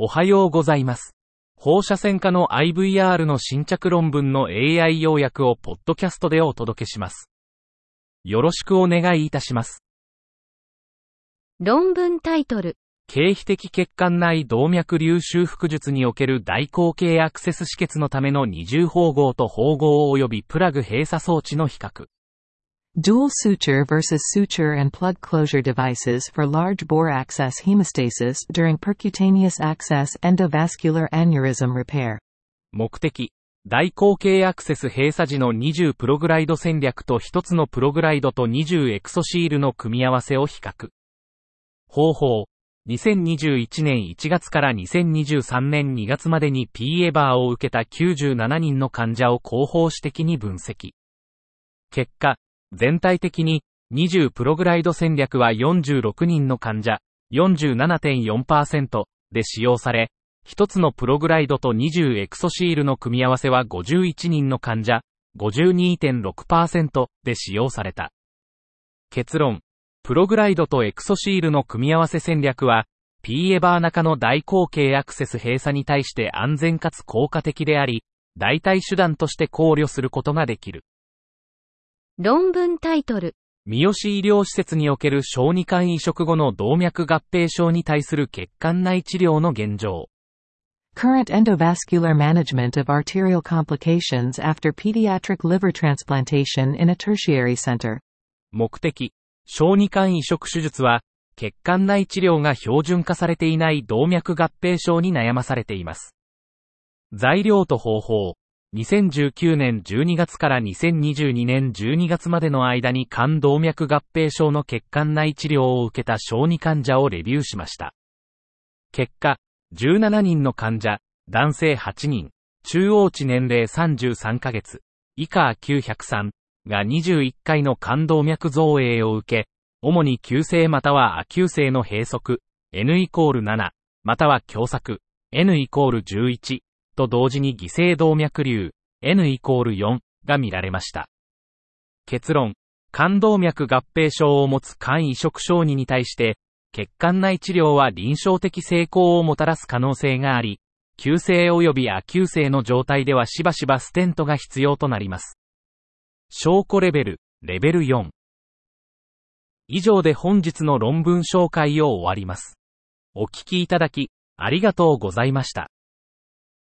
おはようございます。放射線科の IVR の新着論文の AI 要約をポッドキャストでお届けします。よろしくお願いいたします。論文タイトル。経皮的血管内動脈瘤修復術における大口径アクセス止血のための二重縫合と縫合及びプラグ閉鎖装置の比較。Dual suture versus suture and plug closure devices for large bore access hemostasis during percutaneous access endovascular aneurysm repair. 目的。大口径アクセス閉鎖時の20プログライド戦略と1つのプログライドと20エクソシールの組み合わせを比較。方法。2021年1月から2023年2月までに P エバーを受けた97人の患者を広報史的に分析。結果、全体的に20プログライド戦略は46人の患者47.4%で使用され、一つのプログライドと20エクソシールの組み合わせは51人の患者52.6%で使用された。結論。プログライドとエクソシールの組み合わせ戦略は、P エバー中の大口径アクセス閉鎖に対して安全かつ効果的であり、代替手段として考慮することができる。論文タイトル。三好医療施設における小児管移植後の動脈合併症に対する血管内治療の現状。Current endovascular management of arterial complications after pediatric liver transplantation in a tertiary center. 目的。小児管移植手術は、血管内治療が標準化されていない動脈合併症に悩まされています。材料と方法。2019年12月から2022年12月までの間に肝動脈合併症の血管内治療を受けた小児患者をレビューしました。結果、17人の患者、男性8人、中央値年齢33ヶ月、以下903が21回の肝動脈造影を受け、主に急性または亜急性の閉塞、N イコール7、または狭窄、N イコール11と同時に犠牲動脈瘤、N イコール4が見られました。結論、肝動脈合併症を持つ肝移植小児に対して、血管内治療は臨床的成功をもたらす可能性があり、急性及び亜急性の状態ではしばしばステントが必要となります。証拠レベル、レベル4。以上で本日の論文紹介を終わります。お聞きいただき、ありがとうございました。